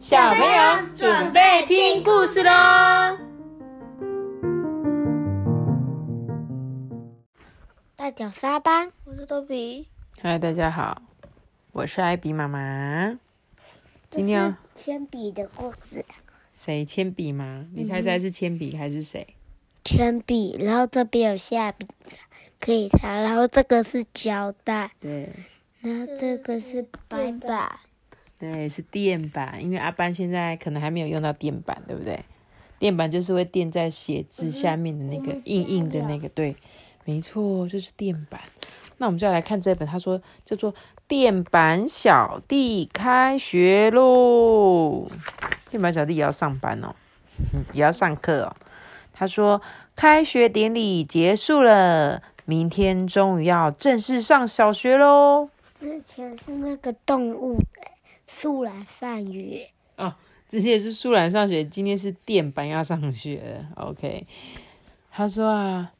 小朋友准备听故事喽！大脚沙班，我是豆比。嗨，大家好，我是艾比妈妈。今天要铅笔的故事。谁铅笔吗？你猜猜是铅笔还是谁？铅笔，然后这边有下笔可以擦，然后这个是胶带，对，然后这个是白板。对，是垫板，因为阿班现在可能还没有用到垫板，对不对？垫板就是会垫在写字下面的那个硬硬的那个，对，没错，就是垫板。那我们就要来看这本，他说叫做《垫板小弟开学喽》。垫板小弟也要上班哦，也要上课哦。他说开学典礼结束了，明天终于要正式上小学喽。之前是那个动物的。素兰上学哦，之前是素兰上学，今天是电班要上学。OK，他说啊，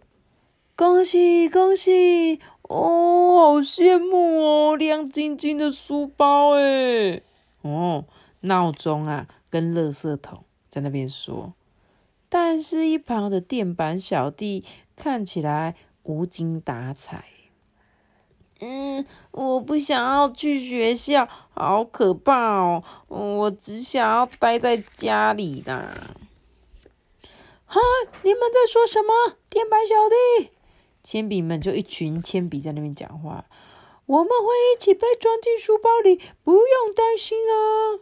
恭喜恭喜哦，好羡慕哦，亮晶晶的书包哎，哦，闹钟啊跟垃圾桶在那边说，但是一旁的电板小弟看起来无精打采。嗯，我不想要去学校，好可怕哦！我只想要待在家里啦。哈，你们在说什么？天白小弟，铅笔们就一群铅笔在那边讲话。我们会一起被装进书包里，不用担心啊！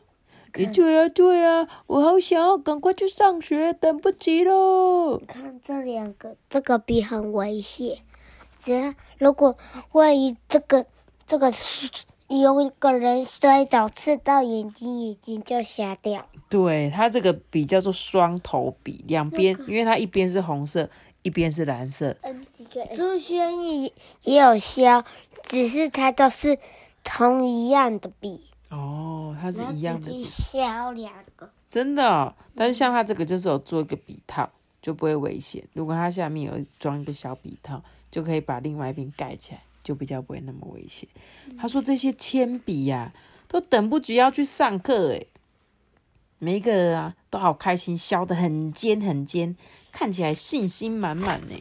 对啊，对啊，我好想要赶快去上学，等不及喽！看这两个，这个笔很危险。只要如果万一这个这个有一个人摔倒刺到眼睛，眼睛就瞎掉。对，它这个笔叫做双头笔，两边因为它一边是红色，一边是蓝色。朱轩也也有削，只是它都是同一样的笔。哦，它是一样的。削两个。真的，但是像它这个就是有做一个笔套，就不会危险。如果它下面有装一个小笔套。就可以把另外一边盖起来，就比较不会那么危险。他说这些铅笔呀，都等不及要去上课诶每一个人啊都好开心，削的很尖很尖，看起来信心满满呢。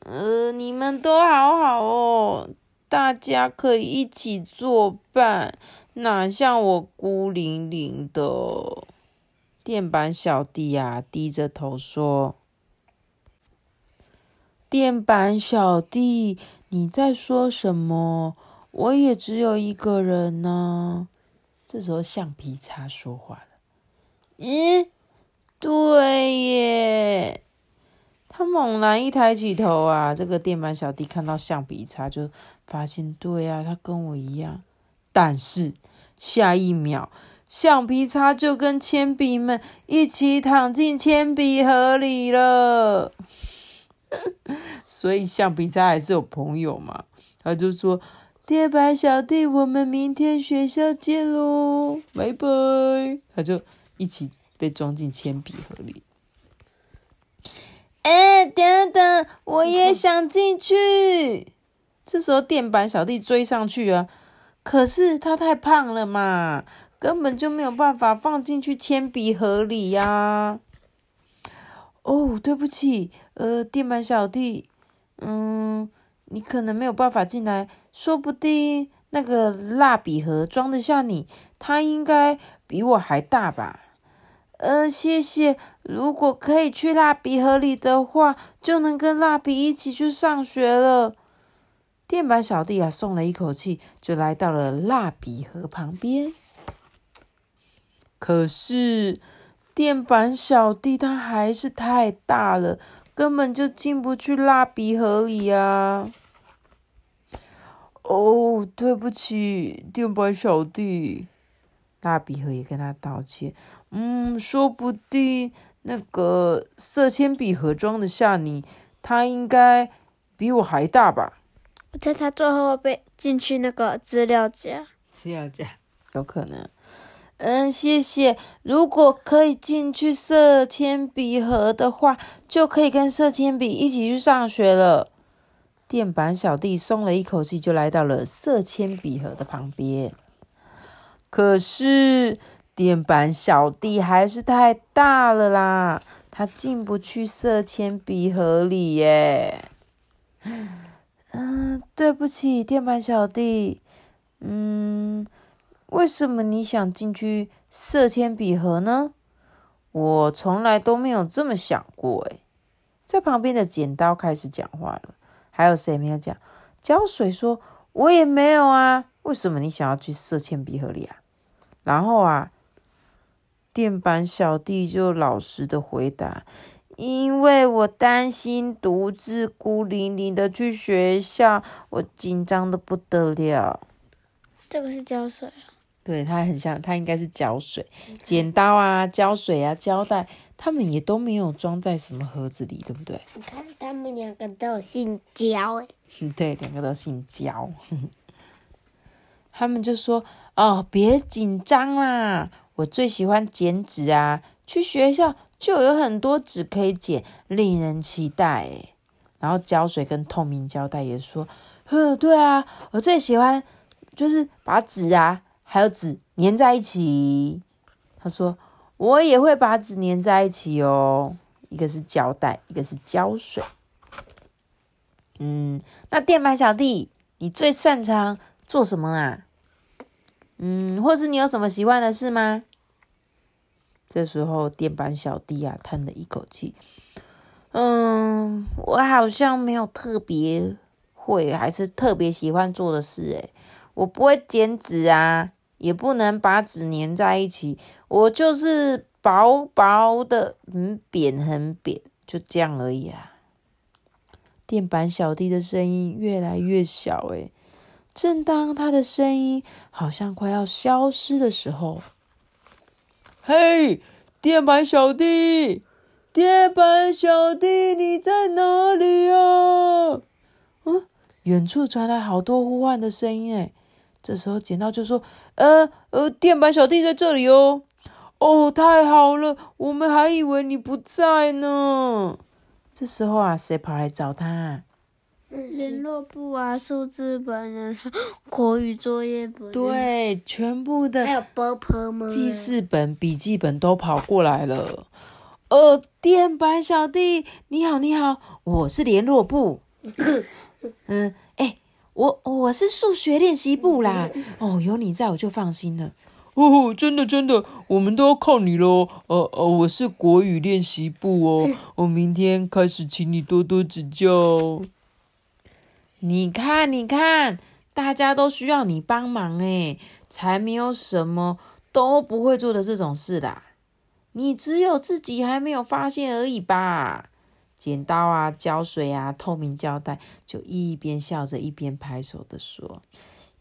呃，你们都好好哦，大家可以一起作伴，哪像我孤零零的。电板小弟呀，低着头说。电板小弟，你在说什么？我也只有一个人呢。这时候橡皮擦说话了：“咦，对耶！”他猛然一抬起头啊，这个电板小弟看到橡皮擦，就发现对啊，他跟我一样。但是下一秒，橡皮擦就跟铅笔们一起躺进铅笔盒里了。所以橡皮擦还是有朋友嘛？他就说：“电板小弟，我们明天学校见喽，拜拜。”他就一起被装进铅笔盒里。哎，等等，我也想进去。这时候电板小弟追上去啊，可是他太胖了嘛，根本就没有办法放进去铅笔盒里呀。哦，对不起，呃，电板小弟，嗯，你可能没有办法进来，说不定那个蜡笔盒装得下你，它应该比我还大吧？呃，谢谢，如果可以去蜡笔盒里的话，就能跟蜡笔一起去上学了。电板小弟啊，松了一口气，就来到了蜡笔盒旁边。可是。电板小弟他还是太大了，根本就进不去蜡笔盒里啊！哦，对不起，电板小弟。蜡笔盒也跟他道歉。嗯，说不定那个色铅笔盒装得下你，他应该比我还大吧？我猜他最后被进去那个资料夹。资料夹有可能。嗯，谢谢。如果可以进去色铅笔盒的话，就可以跟色铅笔一起去上学了。电板小弟松了一口气，就来到了色铅笔盒的旁边。可是电板小弟还是太大了啦，他进不去色铅笔盒里耶。嗯，对不起，电板小弟。嗯，为什么你想进去射铅笔盒呢？我从来都没有这么想过诶。在旁边的剪刀开始讲话了，还有谁没有讲？胶水说：“我也没有啊。”为什么你想要去射铅笔盒里啊？然后啊，电板小弟就老实的回答：“因为我担心独自孤零零的去学校，我紧张的不得了。”这个是胶水。对，它很像，它应该是胶水、剪刀啊、胶水啊、胶带，他们也都没有装在什么盒子里，对不对？你看，他们两个都有姓焦哎。对，两个都姓焦。他们就说：“哦，别紧张啦，我最喜欢剪纸啊，去学校就有很多纸可以剪，令人期待。”然后胶水跟透明胶带也说：“呵，对啊，我最喜欢就是把纸啊。”还有纸粘在一起，他说我也会把纸粘在一起哦。一个是胶带，一个是胶水。嗯，那电板小弟，你最擅长做什么啊？嗯，或是你有什么喜欢的事吗？这时候电板小弟啊，叹了一口气，嗯，我好像没有特别会，还是特别喜欢做的事。诶，我不会剪纸啊。也不能把纸粘在一起，我就是薄薄的，很扁，很扁，就这样而已啊。电板小弟的声音越来越小，诶，正当他的声音好像快要消失的时候，嘿，电板小弟，电板小弟，你在哪里啊？嗯，远处传来好多呼唤的声音，诶。这时候剪刀就说：“呃呃，电板小弟在这里哦，哦，太好了，我们还以为你不在呢。”这时候啊，谁跑来找他？联络簿啊，数字本啊，国语作业本。对，全部的还有波波吗？记事本、笔记本都跑过来了。呃，电板小弟，你好，你好，我是联络部。嗯。我我是数学练习部啦，哦，有你在我就放心了。哦，真的真的，我们都要靠你喽。呃呃，我是国语练习部哦，我明天开始请你多多指教。你看你看，大家都需要你帮忙诶，才没有什么都不会做的这种事啦。你只有自己还没有发现而已吧。剪刀啊，胶水啊，透明胶带，就一边笑着一边拍手的说：“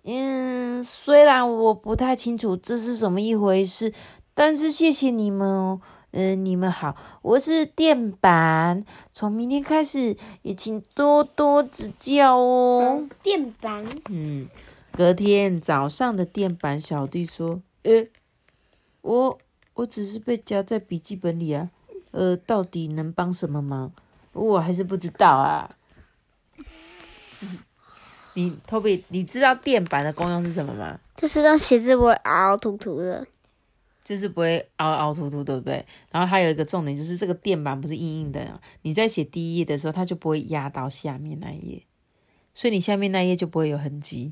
嗯，虽然我不太清楚这是什么一回事，但是谢谢你们哦。嗯，你们好，我是电板，从明天开始也请多多指教哦。”电板，嗯，隔天早上的电板小弟说：“呃，我我只是被夹在笔记本里啊，呃，到底能帮什么忙？”我还是不知道啊。你 Toby，，你知道垫板的功用是什么吗？就是让写字不会凹凹凸凸的，就是不会凹凹凸凸，对不对？然后还有一个重点就是，这个垫板不是硬硬的，你在写第一页的时候，它就不会压到下面那一页，所以你下面那一页就不会有痕迹。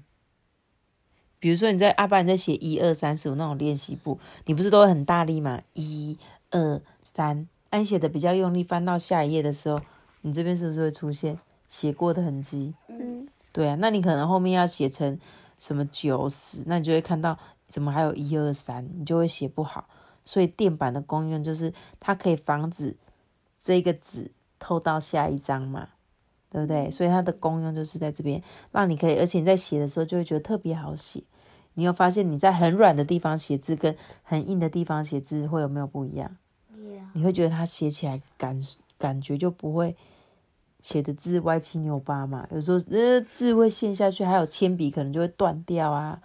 比如说你在阿爸你在写一二三四五那种练习簿，你不是都会很大力吗？一二三。按写的比较用力，翻到下一页的时候，你这边是不是会出现写过的痕迹？嗯，对啊，那你可能后面要写成什么九十，那你就会看到怎么还有一二三，你就会写不好。所以垫板的功用就是它可以防止这个纸透到下一张嘛，对不对？所以它的功用就是在这边，让你可以，而且你在写的时候就会觉得特别好写。你有发现你在很软的地方写字跟很硬的地方写字会有没有不一样？你会觉得它写起来感感觉就不会写的字歪七扭八嘛？有时候呃字会陷下去，还有铅笔可能就会断掉啊，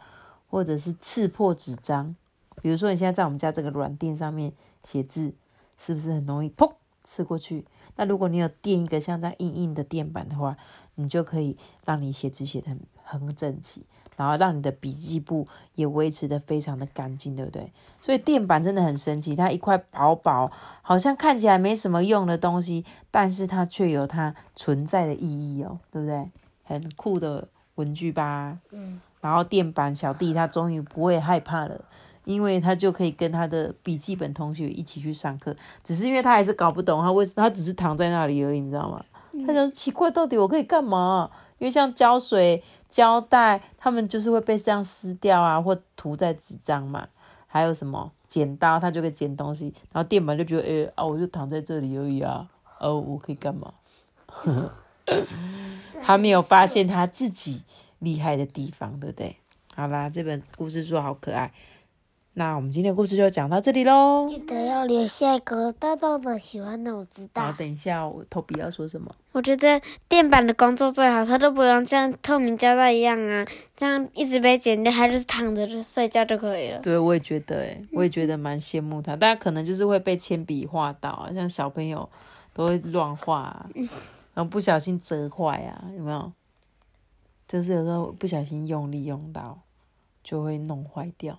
或者是刺破纸张。比如说你现在在我们家这个软垫上面写字，是不是很容易砰刺过去？那如果你有垫一个像这样硬硬的垫板的话，你就可以让你写字写的很很整齐，然后让你的笔记簿也维持的非常的干净，对不对？所以垫板真的很神奇，它一块薄薄，好像看起来没什么用的东西，但是它却有它存在的意义哦，对不对？很酷的文具吧。嗯。然后垫板小弟他终于不会害怕了，因为他就可以跟他的笔记本同学一起去上课。只是因为他还是搞不懂他为他只是躺在那里而已，你知道吗？他想奇怪，到底我可以干嘛？因为像胶水、胶带，他们就是会被这样撕掉啊，或涂在纸张嘛。还有什么剪刀，他就可以剪东西。然后店门就觉得，哎啊，我就躺在这里而已啊，哦，我可以干嘛？他没有发现他自己。厉害的地方，对不对？好啦，这本故事书好可爱。那我们今天的故事就讲到这里喽。记得要留下一个大大的喜欢的，我知道。好，等一下，我头皮要说什么？我觉得垫板的工作最好，它都不用像透明胶带一样啊，这样一直被剪掉，他就是躺着就睡觉就可以了。对，我也觉得，哎，我也觉得蛮羡慕他。大家可能就是会被铅笔画到，像小朋友都会乱画，然后不小心折坏啊，有没有？就是有时候不小心用力用到，就会弄坏掉。